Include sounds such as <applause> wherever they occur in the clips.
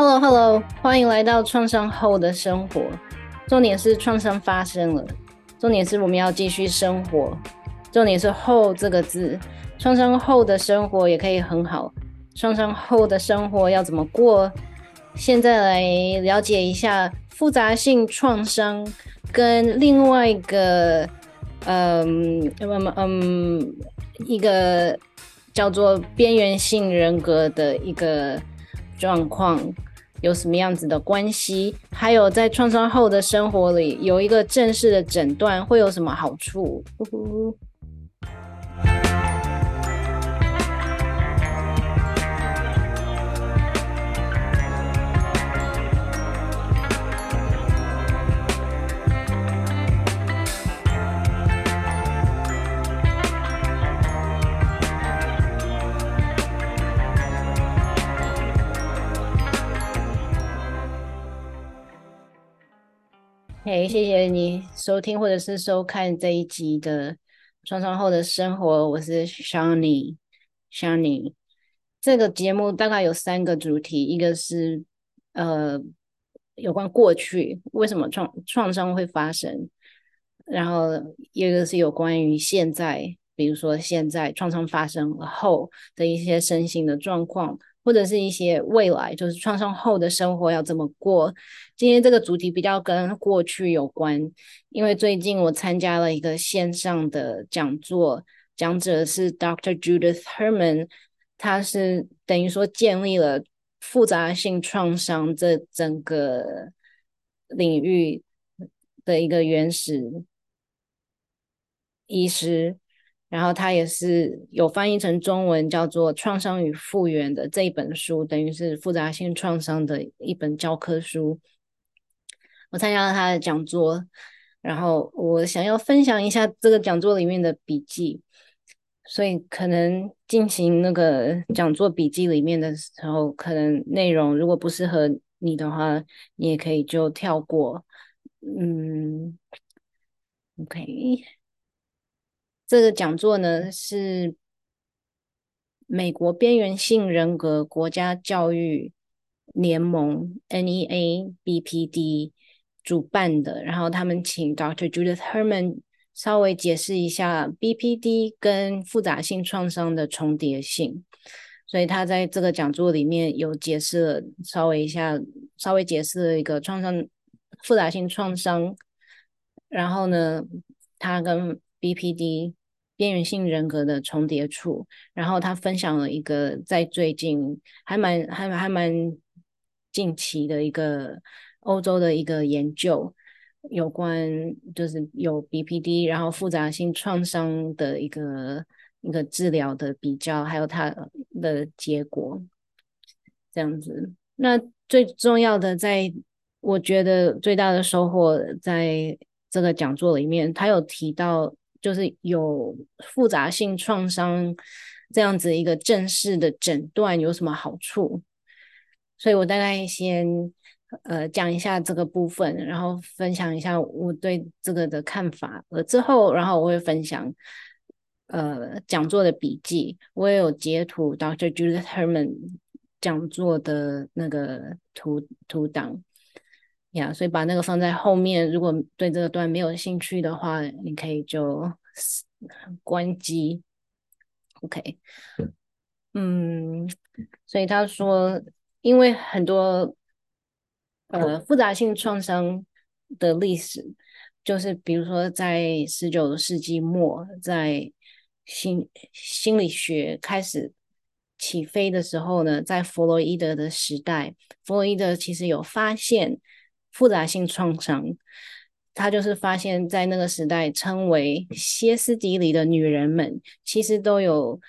Hello，Hello，欢迎来到创伤后的生活。重点是创伤发生了，重点是我们要继续生活。重点是“后”这个字，创伤后的生活也可以很好。创伤后的生活要怎么过？现在来了解一下复杂性创伤跟另外一个，嗯嗯嗯，一个叫做边缘性人格的一个状况。有什么样子的关系？还有在创伤后的生活里，有一个正式的诊断会有什么好处？呼呼嘿，谢谢你收听或者是收看这一集的创伤后的生活。我是 Shani，Shani。这个节目大概有三个主题，一个是呃有关过去为什么创创伤会发生，然后一个是有关于现在，比如说现在创伤发生后的一些身心的状况。或者是一些未来，就是创伤后的生活要怎么过？今天这个主题比较跟过去有关，因为最近我参加了一个线上的讲座，讲者是 Dr. Judith Herman，他是等于说建立了复杂性创伤这整个领域的一个原始医师。然后他也是有翻译成中文，叫做《创伤与复原》的这一本书，等于是复杂性创伤的一本教科书。我参加了他的讲座，然后我想要分享一下这个讲座里面的笔记，所以可能进行那个讲座笔记里面的时候，可能内容如果不适合你的话，你也可以就跳过。嗯，OK。这个讲座呢，是美国边缘性人格国家教育联盟 （NEA-BPD） 主办的，然后他们请 Dr. Judith Herman 稍微解释一下 BPD 跟复杂性创伤的重叠性，所以他在这个讲座里面有解释了稍微一下，稍微解释了一个创伤复杂性创伤，然后呢，他跟 BPD 边缘性人格的重叠处，然后他分享了一个在最近还蛮还还蛮近期的一个欧洲的一个研究，有关就是有 BPD，然后复杂性创伤的一个一个治疗的比较，还有它的结果，这样子。那最重要的在，在我觉得最大的收获，在这个讲座里面，他有提到。就是有复杂性创伤这样子一个正式的诊断有什么好处？所以我大概先呃讲一下这个部分，然后分享一下我对这个的看法。呃，之后然后我会分享呃讲座的笔记，我也有截图 Dr. Judith Herman 讲座的那个图图档。呀，yeah, 所以把那个放在后面。如果对这个段没有兴趣的话，你可以就 <laughs> 关机。OK，嗯，所以他说，因为很多呃复杂性创伤的历史，就是比如说在十九世纪末，在心心理学开始起飞的时候呢，在弗洛伊德的时代，弗洛伊德其实有发现。复杂性创伤，他就是发现，在那个时代称为歇斯底里的女人们，其实都有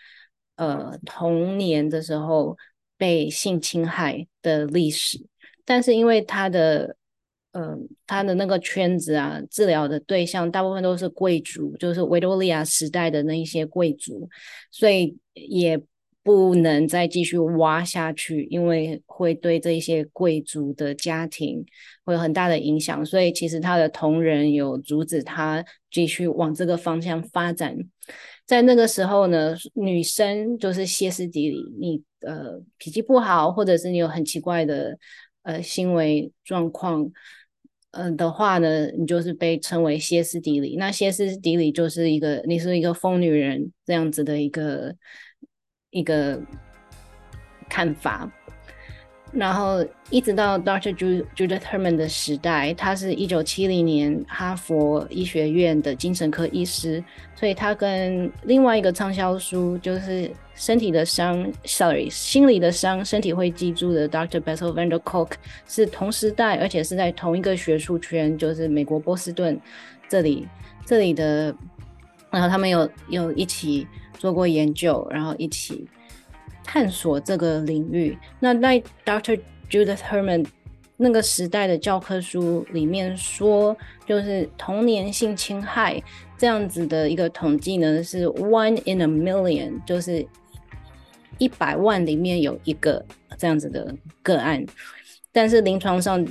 呃童年的时候被性侵害的历史。但是因为他的呃他的那个圈子啊，治疗的对象大部分都是贵族，就是维多利亚时代的那一些贵族，所以也。不能再继续挖下去，因为会对这些贵族的家庭会有很大的影响。所以其实他的同仁有阻止他继续往这个方向发展。在那个时候呢，女生就是歇斯底里，你呃脾气不好，或者是你有很奇怪的呃行为状况，嗯、的话呢，你就是被称为歇斯底里。那歇斯底里就是一个你是一个疯女人这样子的一个一个看法。然后一直到 Dr. Judith Herman 的时代，他是一九七零年哈佛医学院的精神科医师，所以他跟另外一个畅销书就是《身体的伤》，sorry，心理的伤，身体会记住的 Dr. Bessel van der Kolk 是同时代，而且是在同一个学术圈，就是美国波士顿这里这里的，然后他们有有一起做过研究，然后一起。探索这个领域。那在 Dr. Judith Herman 那个时代的教科书里面说，就是童年性侵害这样子的一个统计呢，是 one in a million，就是一百万里面有一个这样子的个案。但是临床上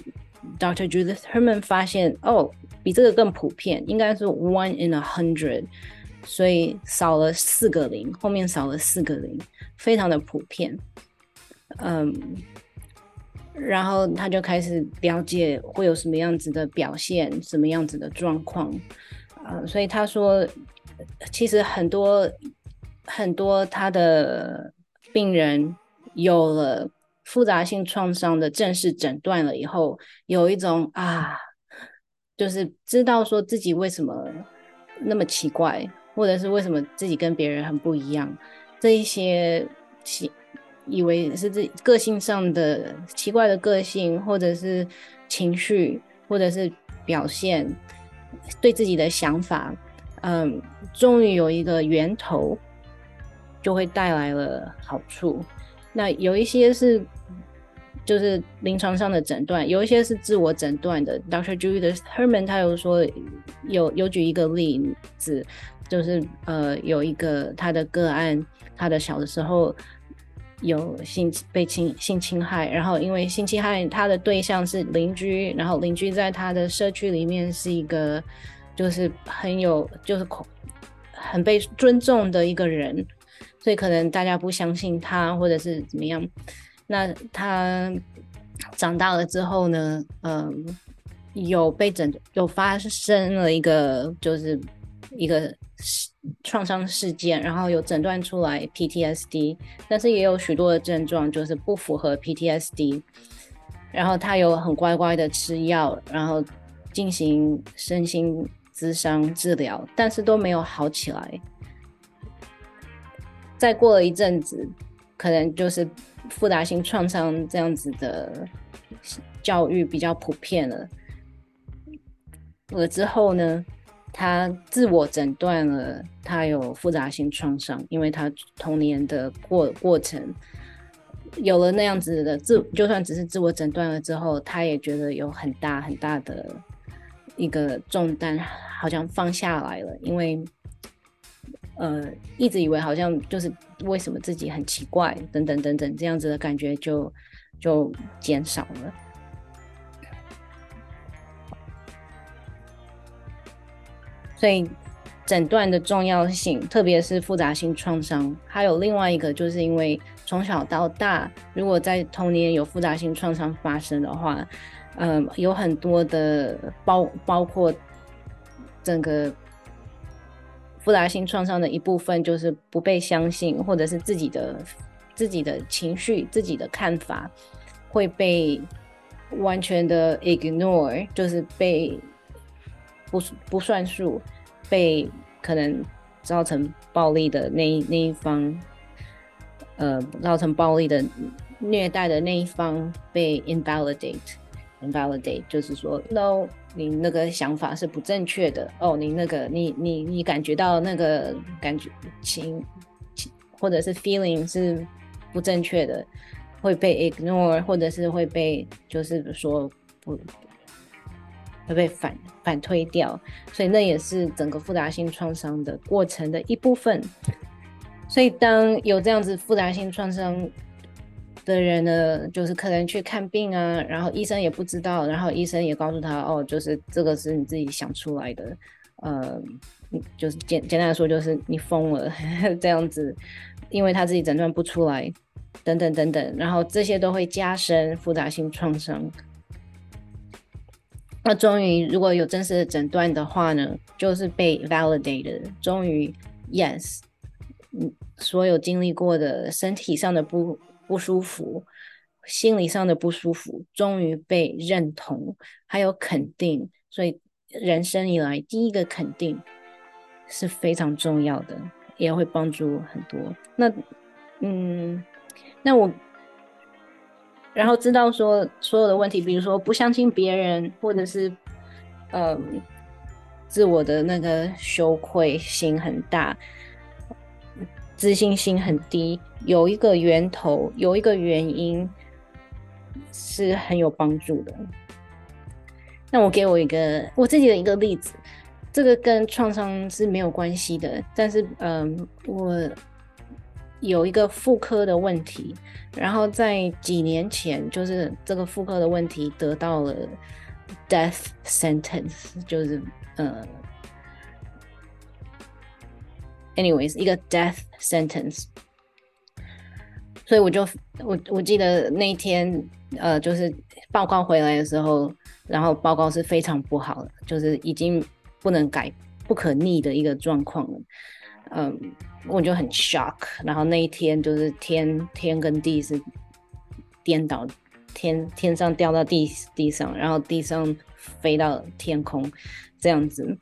，Dr. Judith Herman 发现，哦，比这个更普遍，应该是 one in a hundred。所以少了四个零，后面少了四个零，非常的普遍。嗯，然后他就开始了解会有什么样子的表现，什么样子的状况。嗯，所以他说，其实很多很多他的病人有了复杂性创伤的正式诊断了以后，有一种啊，就是知道说自己为什么那么奇怪。或者是为什么自己跟别人很不一样，这一些奇以为是自己个性上的奇怪的个性，或者是情绪，或者是表现，对自己的想法，嗯，终于有一个源头，就会带来了好处。那有一些是就是临床上的诊断，有一些是自我诊断的。Dr. Judith Herman 他有说有有举一个例子。就是呃，有一个他的个案，他的小的时候有性被侵性侵害，然后因为性侵害他的对象是邻居，然后邻居在他的社区里面是一个就是很有就是恐很被尊重的一个人，所以可能大家不相信他或者是怎么样。那他长大了之后呢，嗯，有被诊有发生了一个就是一个。创伤事件，然后有诊断出来 PTSD，但是也有许多的症状就是不符合 PTSD，然后他有很乖乖的吃药，然后进行身心咨商治疗，但是都没有好起来。再过了一阵子，可能就是复杂性创伤这样子的教育比较普遍了，了之后呢，他自我诊断了，他有复杂性创伤，因为他童年的过过程有了那样子的自，就算只是自我诊断了之后，他也觉得有很大很大的一个重担，好像放下来了，因为呃一直以为好像就是为什么自己很奇怪等等等等这样子的感觉就就减少了。所以，诊断的重要性，特别是复杂性创伤，还有另外一个，就是因为从小到大，如果在童年有复杂性创伤发生的话，嗯，有很多的包包括整个复杂性创伤的一部分，就是不被相信，或者是自己的自己的情绪、自己的看法会被完全的 ignore，就是被。不不算数，被可能造成暴力的那那一方，呃，造成暴力的虐待的那一方被 invalidate invalidate，就是说，no，你那个想法是不正确的，哦，你那个你你你感觉到那个感觉情情或者是 feeling 是不正确的，会被 ignore，或者是会被就是说不。会被反反推掉，所以那也是整个复杂性创伤的过程的一部分。所以当有这样子复杂性创伤的人呢，就是可能去看病啊，然后医生也不知道，然后医生也告诉他，哦，就是这个是你自己想出来的，呃，就是简简单的说，就是你疯了 <laughs> 这样子，因为他自己诊断不出来，等等等等，然后这些都会加深复杂性创伤。那终于如果有正式的诊断的话呢，就是被 validated，终于 yes，所有经历过的身体上的不不舒服，心理上的不舒服，终于被认同，还有肯定，所以。人生以来第一个肯定是非常重要的，也会帮助很多。那，嗯，那我，然后知道说所有的问题，比如说不相信别人，或者是，嗯，自我的那个羞愧心很大，自信心很低，有一个源头，有一个原因是很有帮助的。那我给我一个我自己的一个例子，这个跟创伤是没有关系的，但是嗯，我有一个妇科的问题，然后在几年前，就是这个妇科的问题得到了 death sentence，就是呃，anyways 一个 death sentence，所以我就我我记得那一天呃，就是报告回来的时候。然后报告是非常不好的，就是已经不能改、不可逆的一个状况了。嗯，我就很 shock。然后那一天就是天天跟地是颠倒，天天上掉到地地上，然后地上飞到天空这样子。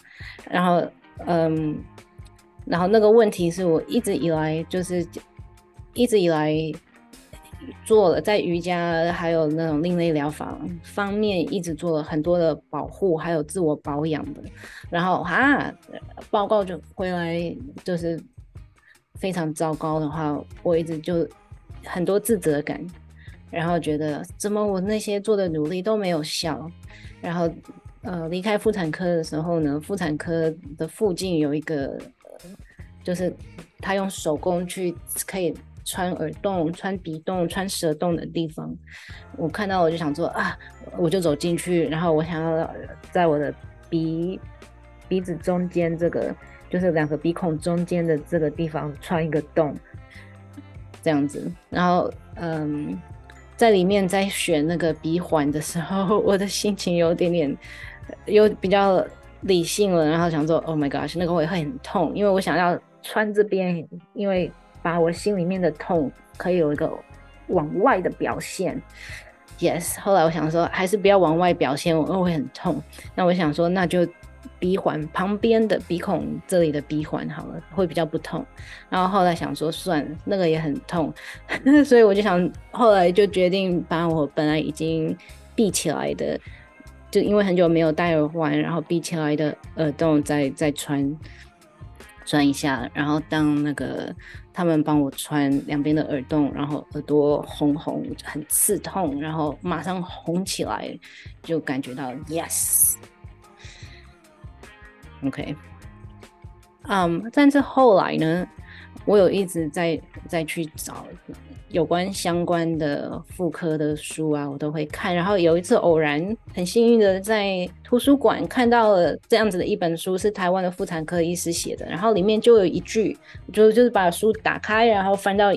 然后嗯，然后那个问题是我一直以来就是一直以来。做了在瑜伽还有那种另类疗法方面，一直做了很多的保护，还有自我保养的。然后啊，报告就回来就是非常糟糕的话，我一直就很多自责感，然后觉得怎么我那些做的努力都没有效。然后呃，离开妇产科的时候呢，妇产科的附近有一个，就是他用手工去可以。穿耳洞、穿鼻洞、穿舌洞的地方，我看到我就想说啊，我就走进去，然后我想要在我的鼻鼻子中间这个，就是两个鼻孔中间的这个地方穿一个洞，这样子。然后嗯，在里面在选那个鼻环的时候，<laughs> 我的心情有点点有比较理性了，然后想说，Oh my gosh，那个会会很痛，因为我想要穿这边，因为。把我心里面的痛可以有一个往外的表现，yes。后来我想说，还是不要往外表现，我会很痛。那我想说，那就鼻环旁边的鼻孔这里的鼻环好了，会比较不痛。然后后来想说，算了，那个也很痛，<laughs> 所以我就想，后来就决定把我本来已经闭起来的，就因为很久没有戴耳环，然后闭起来的耳洞再再穿穿一下，然后当那个。他们帮我穿两边的耳洞，然后耳朵红红，很刺痛，然后马上红起来，就感觉到 yes，OK，嗯但是后来呢，我有一直在在去找。有关相关的妇科的书啊，我都会看。然后有一次偶然很幸运的在图书馆看到了这样子的一本书，是台湾的妇产科医师写的。然后里面就有一句，就就是把书打开，然后翻到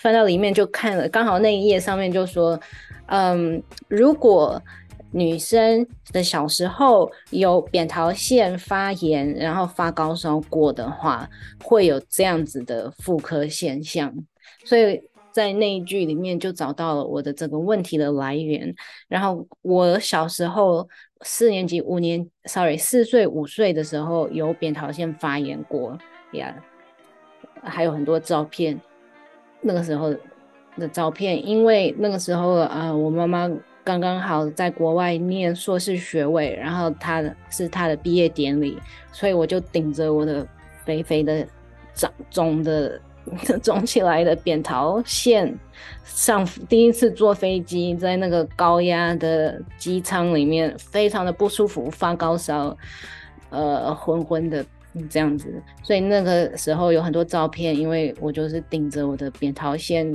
翻到里面就看了，刚好那一页上面就说，嗯，如果女生的小时候有扁桃腺发炎，然后发高烧过的话，会有这样子的妇科现象，所以。在那一句里面就找到了我的这个问题的来源。然后我小时候四年级、五年，sorry，四岁、五岁的时候有扁桃腺发炎过呀还有很多照片。那个时候的照片，因为那个时候啊、我妈妈刚刚好在国外念硕士学位，然后她是她的毕业典礼，所以我就顶着我的肥肥的长肿的。<laughs> 肿起来的扁桃腺，上第一次坐飞机，在那个高压的机舱里面，非常的不舒服，发高烧，呃，昏昏的这样子。所以那个时候有很多照片，因为我就是顶着我的扁桃腺，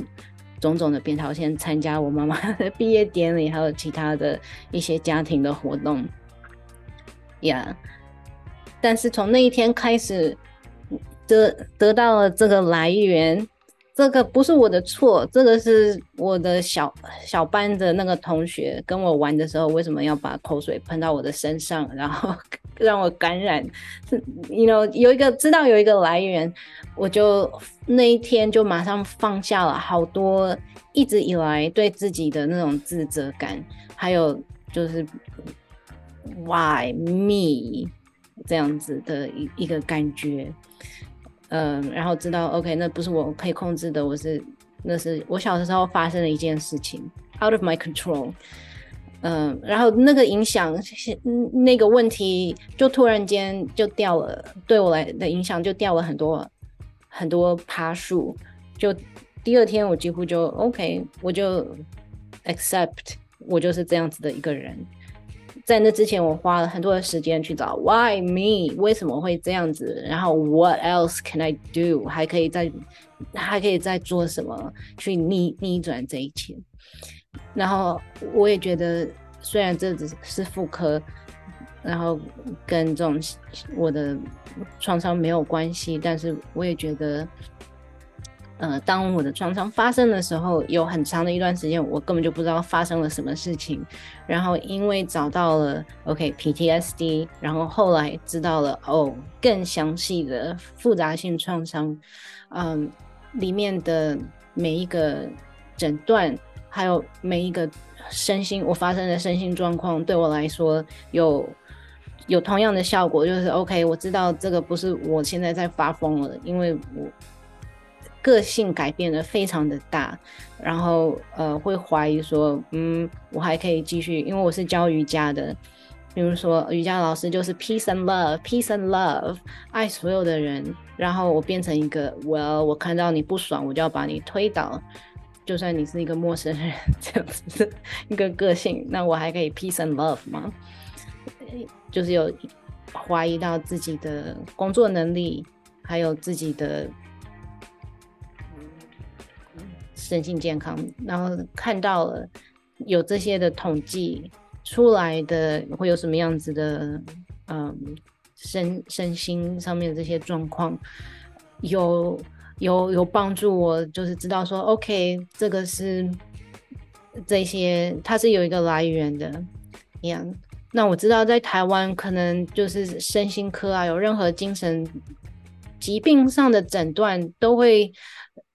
肿肿的扁桃腺参加我妈妈的毕业典礼，还有其他的一些家庭的活动，呀、但是从那一天开始，得得到了这个来源。这个不是我的错，这个是我的小小班的那个同学跟我玩的时候，为什么要把口水喷到我的身上，然后 <laughs> 让我感染？是，you know，有一个知道有一个来源，我就那一天就马上放下了好多一直以来对自己的那种自责感，还有就是 why me 这样子的一一个感觉。嗯，然后知道，OK，那不是我可以控制的，我是，那是我小的时候发生的一件事情，out of my control。嗯，然后那个影响，那个问题就突然间就掉了，对我来的影响就掉了很多很多趴数，就第二天我几乎就 OK，我就 accept，我就是这样子的一个人。在那之前，我花了很多的时间去找 Why me？为什么会这样子？然后 What else can I do？还可以再还可以再做什么去逆逆转这一切？然后我也觉得，虽然这只是妇科，然后跟这种我的创伤没有关系，但是我也觉得。呃，当我的创伤发生的时候，有很长的一段时间，我根本就不知道发生了什么事情。然后因为找到了 OK PTSD，然后后来知道了哦，更详细的复杂性创伤，嗯，里面的每一个诊断，还有每一个身心我发生的身心状况，对我来说有有同样的效果，就是 OK，我知道这个不是我现在在发疯了，因为我。个性改变的非常的大，然后呃会怀疑说，嗯，我还可以继续，因为我是教瑜伽的，比如说瑜伽老师就是 peace and love，peace and love，爱所有的人，然后我变成一个，well，我看到你不爽，我就要把你推倒，就算你是一个陌生人，这样子一个个性，那我还可以 peace and love 吗？就是有怀疑到自己的工作能力，还有自己的。身心健康，然后看到了有这些的统计出来的会有什么样子的，嗯，身身心上面的这些状况，有有有帮助我，就是知道说，OK，这个是这些它是有一个来源的，一样。那我知道在台湾可能就是身心科啊，有任何精神疾病上的诊断都会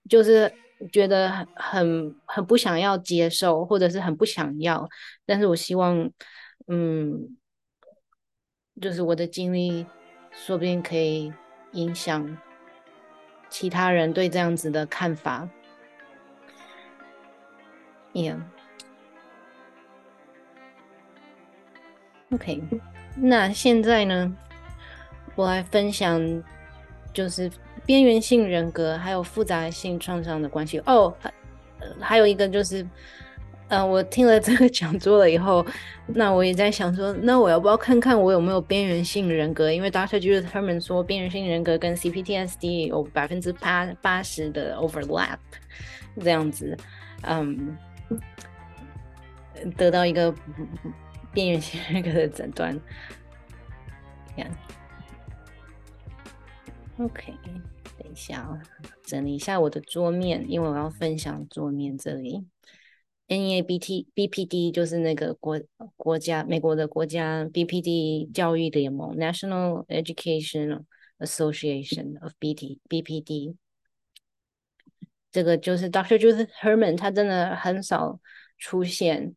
就是。觉得很很很不想要接受，或者是很不想要，但是我希望，嗯，就是我的经历，说不定可以影响其他人对这样子的看法。Yeah. OK，那现在呢，我来分享，就是。边缘性人格还有复杂性创伤的关系哦，还有一个就是，呃，我听了这个讲座了以后，那我也在想说，那我要不要看看我有没有边缘性人格？因为 Dr. Judith Herman 说，边缘性人格跟 CPTSD 有百分之八八十的 overlap，这样子，嗯，得到一个边缘性人格的诊断。，OK。一下，整理一下我的桌面，因为我要分享桌面这里。NEABT BPD 就是那个国国家美国的国家 BPD 教育联盟 National Education Association of BT BPD。这个就是 Dr. Judith Herman，他真的很少出现，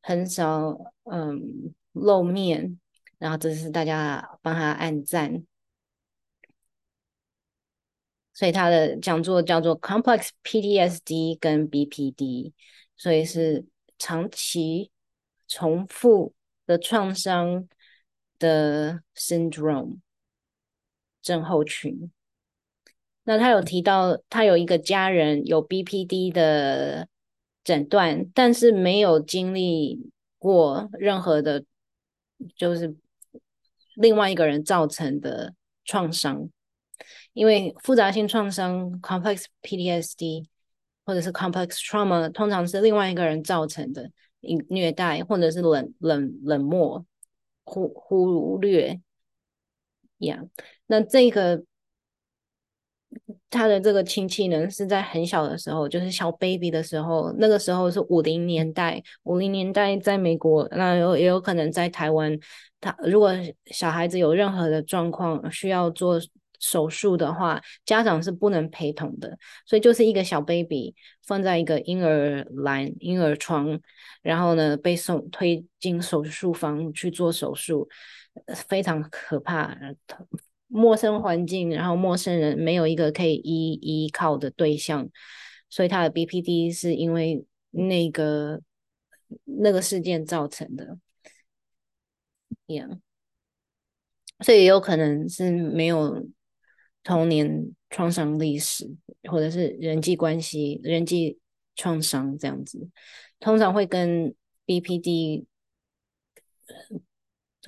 很少嗯露面，然后这是大家帮他按赞。所以他的讲座叫做 Complex PTSD 跟 BPD，所以是长期重复的创伤的 syndrome 症候群。那他有提到，他有一个家人有 BPD 的诊断，但是没有经历过任何的，就是另外一个人造成的创伤。因为复杂性创伤 （complex PTSD） 或者是 complex trauma，通常是另外一个人造成的，虐待或者是冷冷冷漠、忽忽略，样那这个。他的这个亲戚呢，是在很小的时候，就是小 baby 的时候，那个时候是五零年代，五零年代在美国，那有也有可能在台湾。他如果小孩子有任何的状况需要做手术的话，家长是不能陪同的，所以就是一个小 baby 放在一个婴儿篮、婴儿床，然后呢被送推进手术房去做手术，非常可怕。陌生环境，然后陌生人，没有一个可以依依靠的对象，所以他的 BPD 是因为那个那个事件造成的，Yeah，所以也有可能是没有童年创伤历史，或者是人际关系、人际创伤这样子，通常会跟 BPD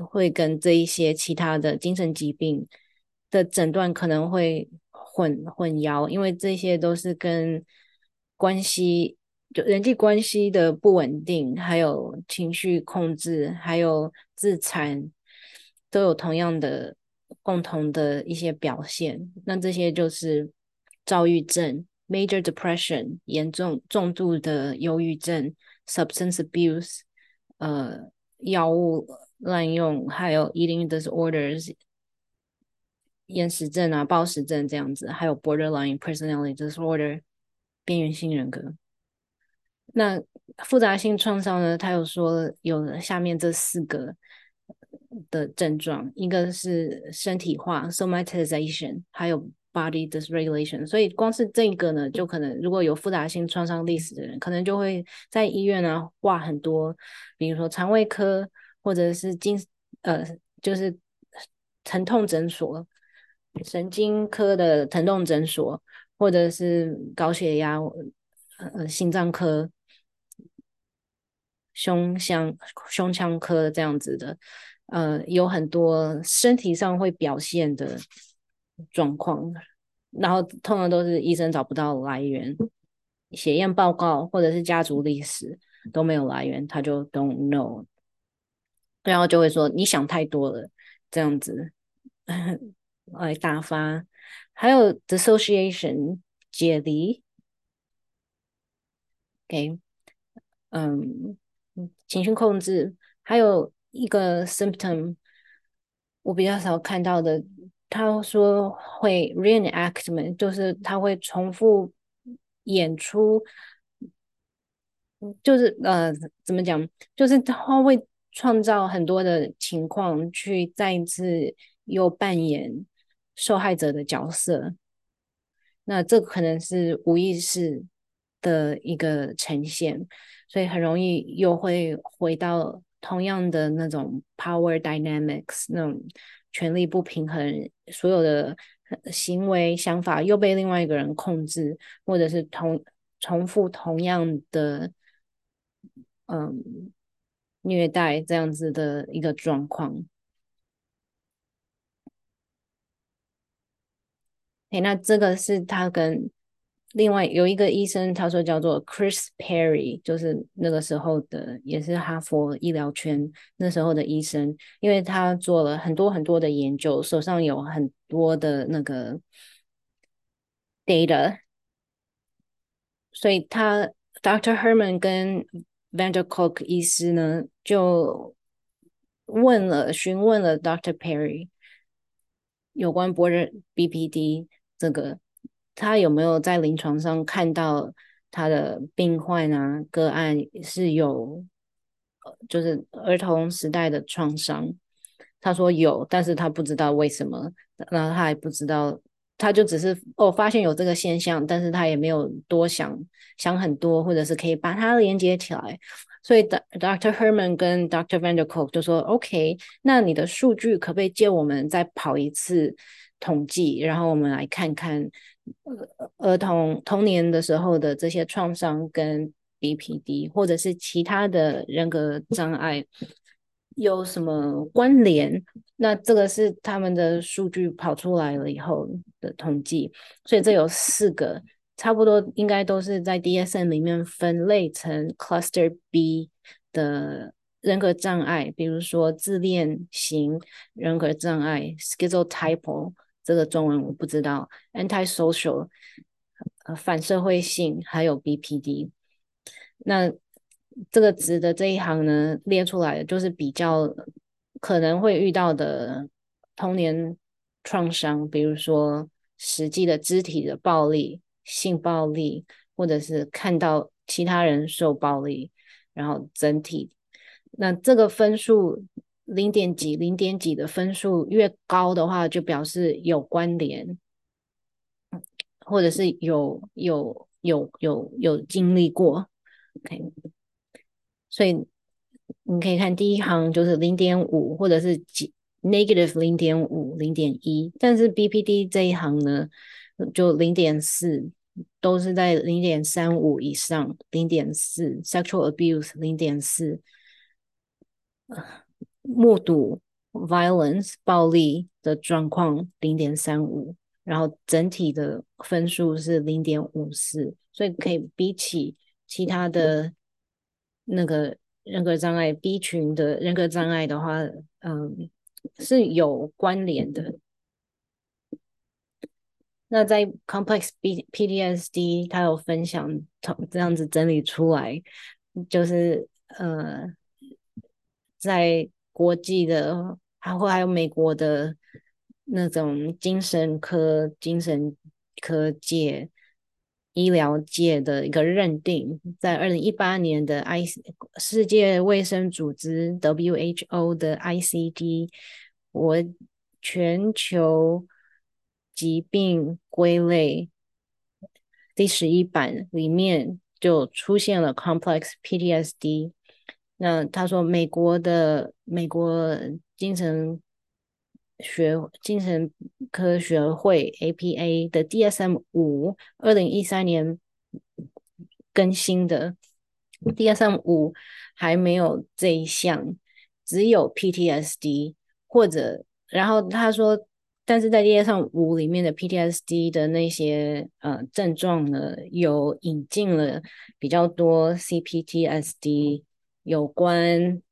会跟这一些其他的精神疾病。的诊断可能会混混淆，因为这些都是跟关系，就人际关系的不稳定，还有情绪控制，还有自残，都有同样的共同的一些表现。那这些就是躁郁症 （major depression）、严重重度的忧郁症 （substance abuse）、呃，药物滥用，还有 eating disorders。厌食症啊、暴食症这样子，还有 borderline personality disorder 边缘性人格。那复杂性创伤呢？他有说有下面这四个的症状，一个是身体化 somatization，还有 body dysregulation。所以光是这个呢，就可能如果有复杂性创伤历史的人，可能就会在医院啊挂很多，比如说肠胃科或者是精呃就是疼痛诊所。神经科的疼痛诊所，或者是高血压，呃，心脏科、胸腔胸腔科这样子的，呃，有很多身体上会表现的状况，然后通常都是医生找不到来源，血验报告或者是家族历史都没有来源，他就 don't know，然后就会说你想太多了，这样子。<laughs> 来打发，还有 dissociation 解离，OK，嗯，情绪控制，还有一个 symptom 我比较少看到的，他说会 reenactment，就是他会重复演出，就是呃，怎么讲，就是他会创造很多的情况去再一次又扮演。受害者的角色，那这可能是无意识的一个呈现，所以很容易又会回到同样的那种 power dynamics，那种权力不平衡，所有的行为想法又被另外一个人控制，或者是同重复同样的嗯虐待这样子的一个状况。Okay, 那这个是他跟另外有一个医生，他说叫做 Chris Perry，就是那个时候的，也是哈佛医疗圈那时候的医生，因为他做了很多很多的研究，手上有很多的那个 data，所以他 Doctor Herman 跟 van der Kolk 医师呢就问了询问了 Doctor Perry 有关 Border BPD。这个他有没有在临床上看到他的病患啊个案是有，就是儿童时代的创伤？他说有，但是他不知道为什么，然后他还不知道，他就只是哦发现有这个现象，但是他也没有多想想很多，或者是可以把它连接起来。所以 Dr. Herman 跟 Dr. van der Kolk 就说：“OK，那你的数据可不可以借我们再跑一次？”统计，然后我们来看看，儿童童年的时候的这些创伤跟 BPD 或者是其他的人格障碍有什么关联？那这个是他们的数据跑出来了以后的统计，所以这有四个，差不多应该都是在 DSM 里面分类成 Cluster B 的人格障碍，比如说自恋型人格障碍 （schizotypal），这个中文我不知道。Antisocial，反社会性，还有 BPD。那这个值的这一行呢，列出来的就是比较可能会遇到的童年创伤，比如说实际的肢体的暴力、性暴力，或者是看到其他人受暴力，然后整体。那这个分数零点几、零点几的分数越高的话，就表示有关联，或者是有有有有有经历过。OK，所以你可以看第一行就是零点五，或者是几 negative 零点五、零点一，但是 BPD 这一行呢，就零点四，都是在零点三五以上，零点四 sexual abuse 零点四，目睹 violence 暴力的状况零点三五，然后整体的分数是零点五四，所以可以比起。其他的那个人格障碍 B 群的人格障碍的话，嗯，是有关联的。那在 Complex B PTSD，他有分享从，这样子整理出来，就是呃，在国际的，还会还有美国的那种精神科、精神科界。医疗界的一个认定，在二零一八年的 I 世界卫生组织 WHO 的 ICD 我全球疾病归类第十一版里面就出现了 Complex PTSD。那他说，美国的美国精神学精神科学会 APA 的 DSM 五，二零一三年更新的。DSM 五还没有这一项，只有 PTSD 或者，然后他说，但是在 DSM 五里面的 PTSD 的那些呃症状呢，有引进了比较多 CPTSD 有关。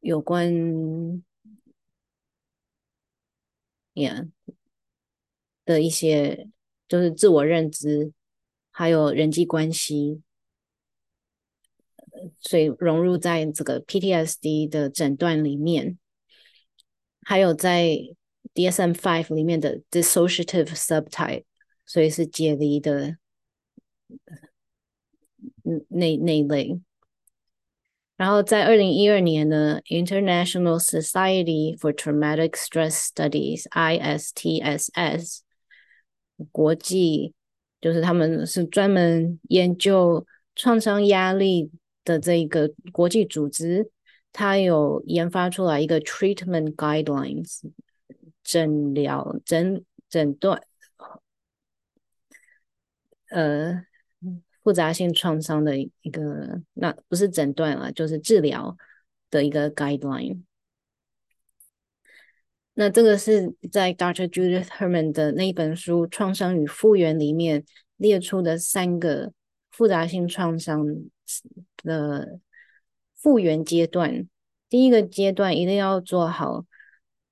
有关，yeah 的一些，就是自我认知，还有人际关系，所以融入在这个 PTSD 的诊断里面，还有在 DSM five 里面的 dissociative subtype，所以是解离的，那那一类。然后在二零一二年呢，International Society for Traumatic Stress Studies（ISTSS） 国际就是他们是专门研究创伤压力的这一个国际组织，它有研发出来一个 Treatment Guidelines，诊疗诊诊断，呃。复杂性创伤的一个，那不是诊断了，就是治疗的一个 guideline。那这个是在 Dr. Judith Herman 的那一本书《创伤与复原》里面列出的三个复杂性创伤的复原阶段。第一个阶段一定要做好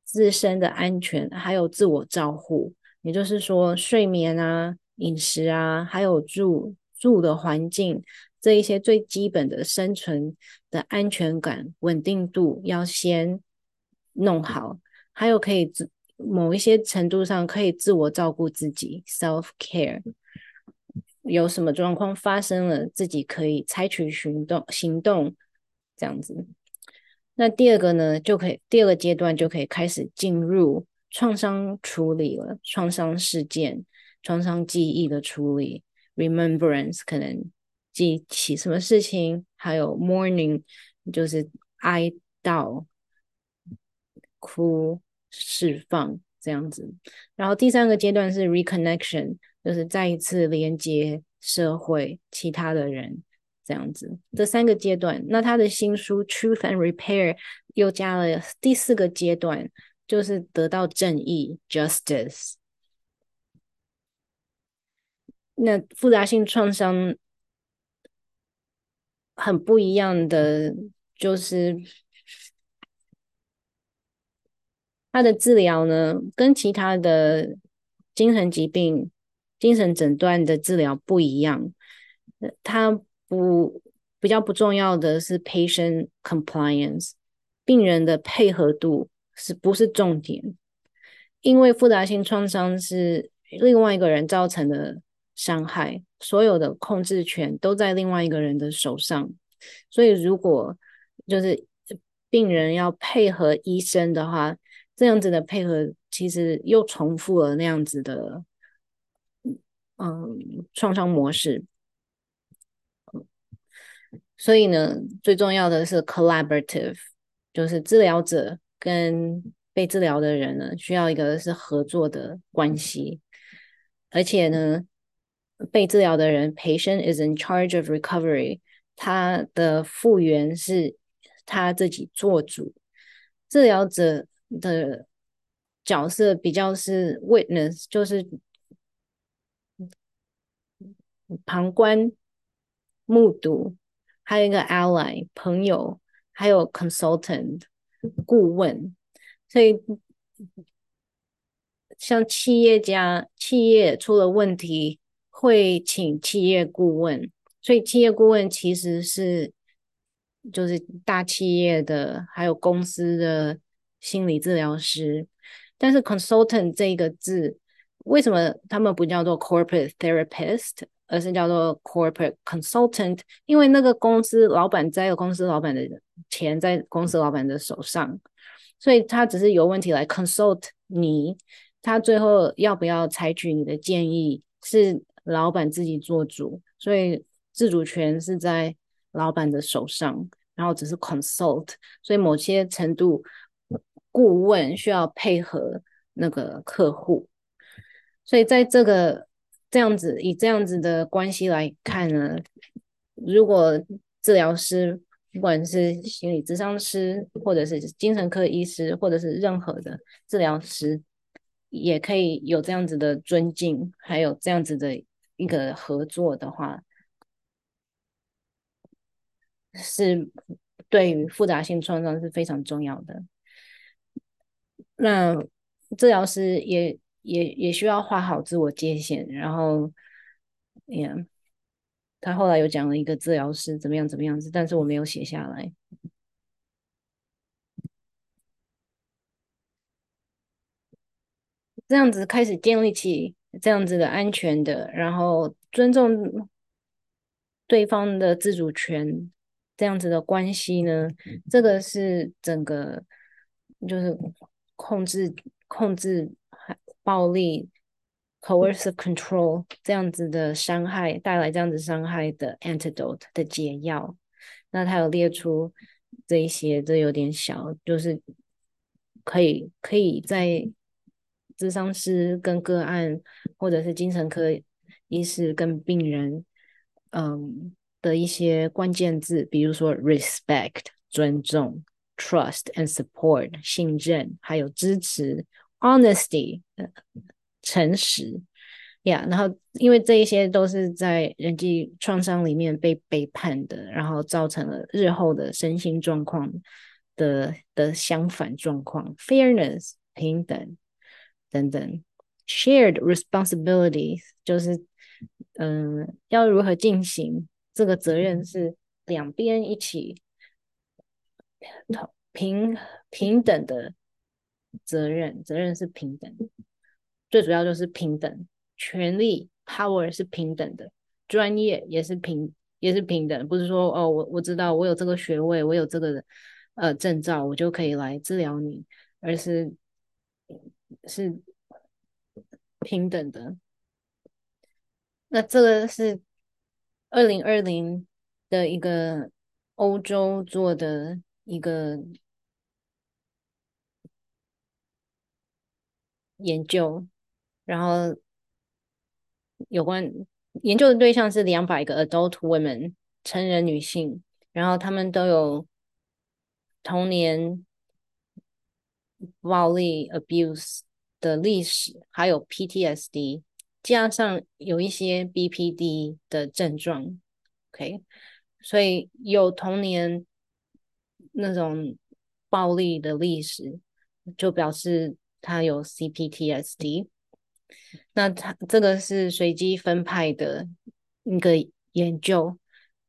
自身的安全，还有自我照护，也就是说睡眠啊、饮食啊，还有住。住的环境，这一些最基本的生存的安全感、稳定度要先弄好，还有可以自某一些程度上可以自我照顾自己 （self care）。有什么状况发生了，自己可以采取行动，行动这样子。那第二个呢，就可以第二个阶段就可以开始进入创伤处理了，创伤事件、创伤记忆的处理。Remembrance 可能记起什么事情，还有 mourning 就是哀悼、哭、释放这样子。然后第三个阶段是 reconnection，就是再一次连接社会其他的人这样子。这三个阶段，那他的新书 Truth and Repair 又加了第四个阶段，就是得到正义 justice。那复杂性创伤很不一样的，就是他的治疗呢，跟其他的精神疾病、精神诊断的治疗不一样。他不比较不重要的是 patient compliance，病人的配合度是不是重点？因为复杂性创伤是另外一个人造成的伤害，所有的控制权都在另外一个人的手上，所以如果就是病人要配合医生的话，这样子的配合其实又重复了那样子的，嗯，创伤模式。所以呢，最重要的是 collaborative，就是治疗者跟被治疗的人呢，需要一个是合作的关系，而且呢，被治疗的人 patient is in charge of recovery，他的复原是他自己做主，治疗者的角色比较是 witness，就是旁观、目睹。还有一个 ally 朋友，还有 consultant 顾问，所以像企业家，企业出了问题会请企业顾问，所以企业顾问其实是就是大企业的还有公司的心理治疗师，但是 consultant 这个字为什么他们不叫做 corporate therapist？而是叫做 corporate consultant，因为那个公司老板在公司老板的钱在公司老板的手上，所以他只是有问题来 consult 你，他最后要不要采取你的建议是老板自己做主，所以自主权是在老板的手上，然后只是 consult，所以某些程度顾问需要配合那个客户，所以在这个。这样子，以这样子的关系来看呢，如果治疗师，不管是心理咨商师，或者是精神科医师，或者是任何的治疗师，也可以有这样子的尊敬，还有这样子的一个合作的话，是对于复杂性创伤是非常重要的。那治疗师也。也也需要画好自我界限，然后，呀，他后来有讲了一个治疗师怎么样怎么样子，但是我没有写下来。这样子开始建立起这样子的安全的，然后尊重对方的自主权，这样子的关系呢，这个是整个就是控制控制。暴力 （coercive control） 这样子的伤害带来这样子伤害的 antidote 的解药，那他有列出这一些，这有点小，就是可以可以在咨商师跟个案，或者是精神科医师跟病人，嗯的一些关键字，比如说 respect 尊重，trust and support 信任，还有支持。Honesty，诚实，呀、然后因为这一些都是在人际创伤里面被背叛的，然后造成了日后的身心状况的的相反状况，fairness 平等等等，shared responsibilities 就是嗯，要如何进行这个责任是两边一起平平等的。责任，责任是平等，最主要就是平等，权力 power 是平等的，专业也是平也是平等，不是说哦，我我知道我有这个学位，我有这个呃证照，我就可以来治疗你，而是是平等的。那这个是二零二零的一个欧洲做的一个。研究，然后有关研究的对象是两百个 adult women 成人女性，然后她们都有童年暴力 abuse 的历史，还有 PTSD，加上有一些 BPD 的症状。OK，所以有童年那种暴力的历史，就表示他有 CPTSD。那他这个是随机分派的一个研究，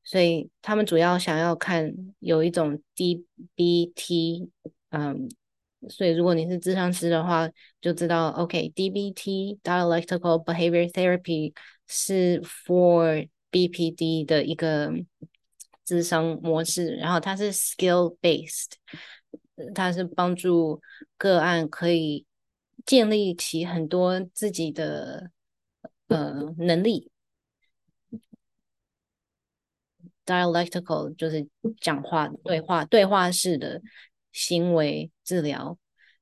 所以他们主要想要看有一种 DBT，嗯，所以如果你是咨商师的话，就知道 OK，DBT Dialectical Behavior Therapy 是 for BPD 的一个咨商模式，然后它是 skill based，它是帮助个案可以。建立起很多自己的呃能力，dialectical 就是讲话对话对话式的行为治疗，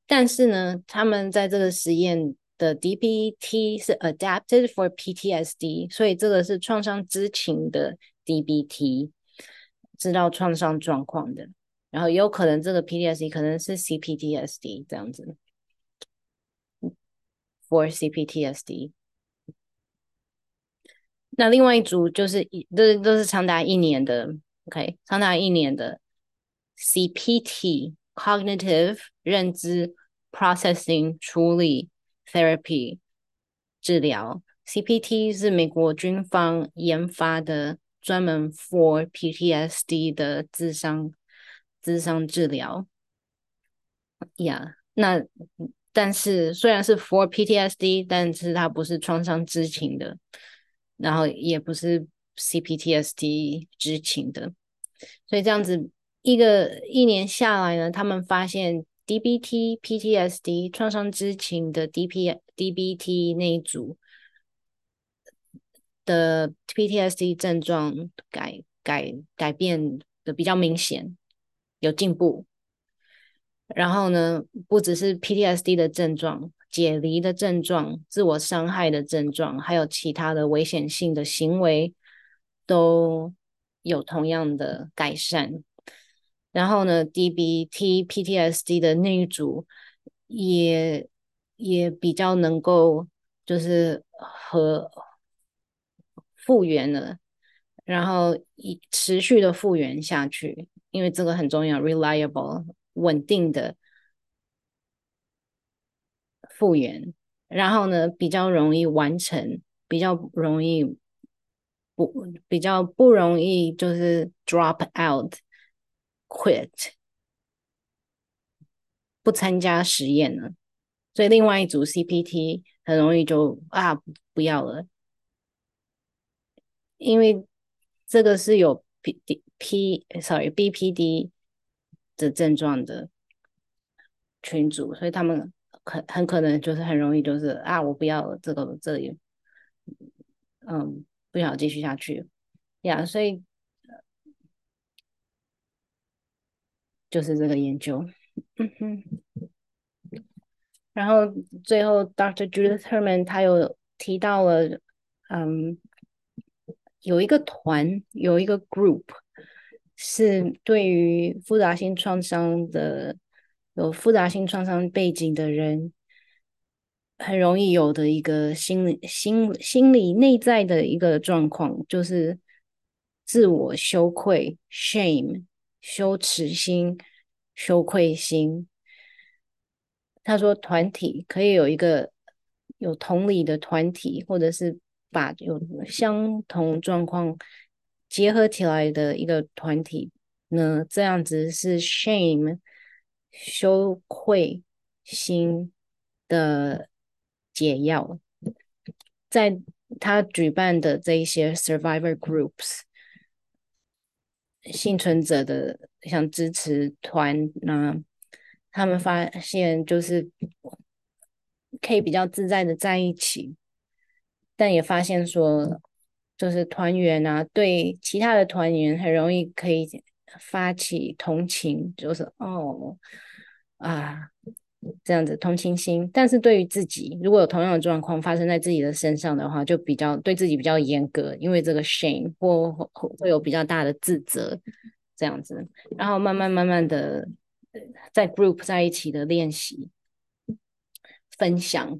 但是呢，他们在这个实验的 DBT 是 adapted for PTSD，所以这个是创伤知情的 DBT，知道创伤状况的，然后也有可能这个 PTSD 可能是 CPTSD 这样子。for CPTSD，那另外一组就是一都都是长达一年的，OK，长达一年的 CPT Cognitive 认知 Processing 处理 Therapy 治疗，CPT 是美国军方研发的专门 for PTSD 的智商智商治疗，Yeah，那。但是虽然是 for PTSD，但是它不是创伤知情的，然后也不是 CPTSD 知情的，所以这样子一个一年下来呢，他们发现 DBT PTSD 创伤知情的 DP DBT 那一组的 PTSD 症状改改改变的比较明显，有进步。然后呢，不只是 PTSD 的症状、解离的症状、自我伤害的症状，还有其他的危险性的行为都有同样的改善。然后呢，DBT PTSD 的那一组也也比较能够就是和复原了，然后以持续的复原下去，因为这个很重要，reliable。稳定的复原，然后呢，比较容易完成，比较容易不比较不容易就是 drop out quit 不参加实验了，所以另外一组 CPT 很容易就啊不要了，因为这个是有 P P sorry BPD。的症状的群组，所以他们很很可能就是很容易就是啊，我不要了这个这里，嗯，不想继续下去呀所以就是这个研究，嗯哼，然后最后 Dr. Judith Herman 他有提到了，嗯，有一个团，有一个 group。是对于复杂性创伤的有复杂性创伤背景的人，很容易有的一个心理心心理内在的一个状况，就是自我羞愧 （shame）、羞耻心、羞愧心。他说，团体可以有一个有同理的团体，或者是把有相同状况。结合起来的一个团体呢，这样子是 shame 羞愧心的解药。在他举办的这一些 survivor groups，幸存者的像支持团呐，他们发现就是可以比较自在的在一起，但也发现说。就是团员啊，对其他的团员很容易可以发起同情，就是哦啊这样子同情心。但是对于自己，如果有同样的状况发生在自己的身上的话，就比较对自己比较严格，因为这个 shame 或会有比较大的自责这样子。然后慢慢慢慢的在 group 在一起的练习、分享，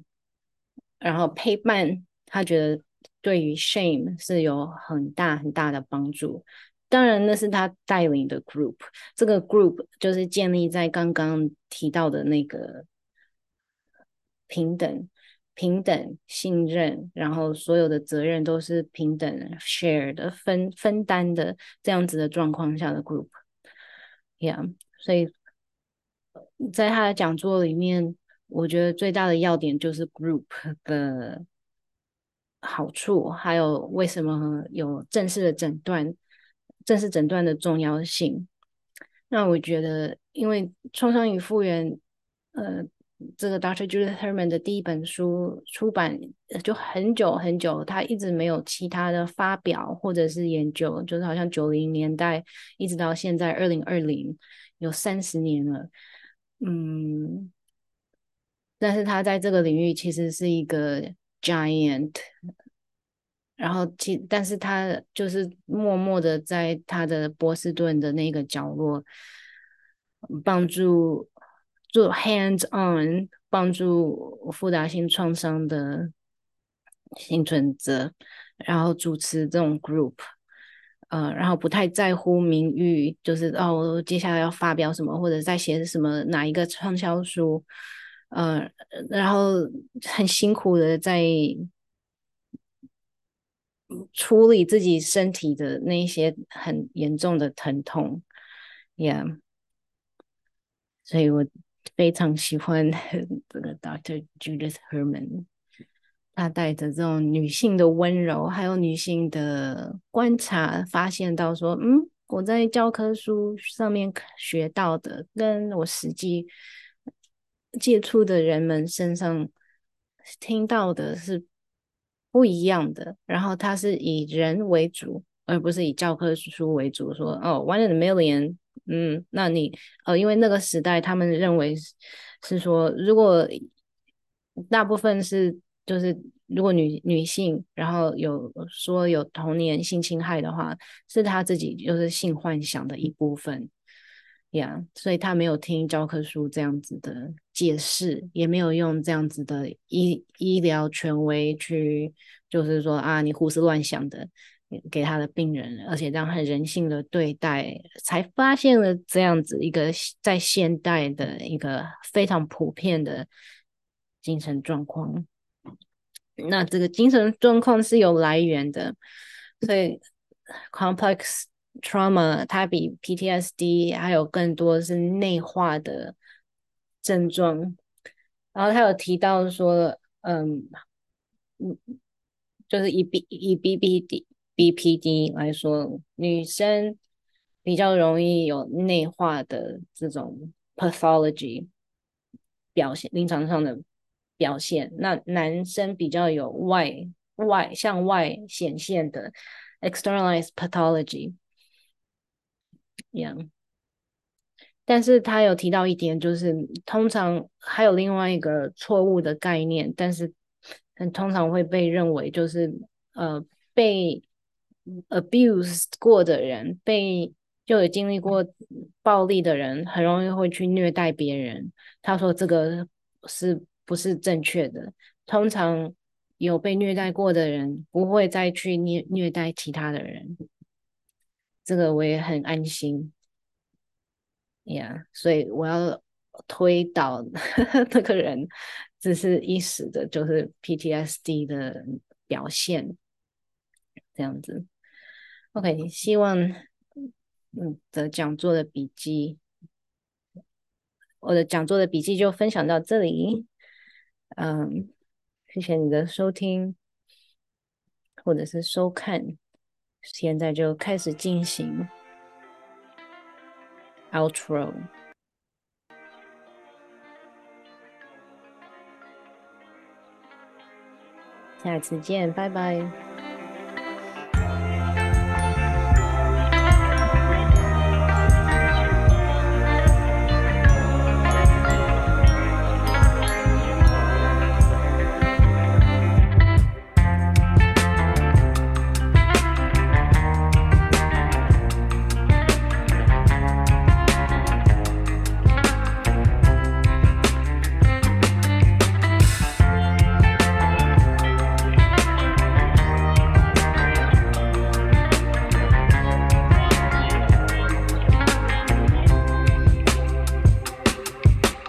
然后陪伴，他觉得。对于 shame 是有很大很大的帮助，当然那是他带领的 group，这个 group 就是建立在刚刚提到的那个平等、平等、信任，然后所有的责任都是平等 share 的分分担的这样子的状况下的 group，yeah，所以在他的讲座里面，我觉得最大的要点就是 group 的好处，还有为什么有正式的诊断。正式诊断的重要性。那我觉得，因为创伤与复原，呃，这个 Dr. Judith Herman 的第一本书出版就很久很久，他一直没有其他的发表或者是研究，就是好像九零年代一直到现在二零二零，有三十年了。嗯，但是他在这个领域其实是一个 giant。然后其，但是他就是默默的在他的波士顿的那个角落，帮助做 hands on，帮助复杂性创伤的幸存者，然后主持这种 group，呃，然后不太在乎名誉，就是哦，接下来要发表什么，或者在写什么哪一个畅销书，呃，然后很辛苦的在。处理自己身体的那些很严重的疼痛，Yeah，所以我非常喜欢 <laughs> 这个 Dr. Judith Herman，她带着这种女性的温柔，还有女性的观察，发现到说，嗯，我在教科书上面学到的，跟我实际接触的人们身上听到的是。不一样的，然后他是以人为主，而不是以教科书为主。说哦，one in a million，嗯，那你呃，因为那个时代他们认为是说，如果大部分是就是如果女女性，然后有说有童年性侵害的话，是他自己就是性幻想的一部分。呀，yeah, 所以他没有听教科书这样子的解释，也没有用这样子的医医疗权威去，就是说啊，你胡思乱想的给他的病人，而且这样很人性的对待，才发现了这样子一个在现代的一个非常普遍的精神状况。那这个精神状况是有来源的，所以 complex。Trauma，它比 PTSD 还有更多是内化的症状。然后他有提到说，嗯，嗯，就是以 B 以 BPD BPD 来说，女生比较容易有内化的这种 pathology 表现，临床上的表现。那男生比较有外外向外显现的 externalized pathology。一样，但是他有提到一点，就是通常还有另外一个错误的概念，但是很通常会被认为就是呃被 abuse 过的人，被就有经历过暴力的人，很容易会去虐待别人。他说这个是不是正确的？通常有被虐待过的人不会再去虐虐待其他的人。这个我也很安心，Yeah，所以我要推倒 <laughs> 这个人只是一时的，就是 PTSD 的表现，这样子。OK，希望嗯的讲座的笔记，我的讲座的笔记就分享到这里。嗯，谢谢你的收听或者是收看。现在就开始进行 outro，下次见，拜拜。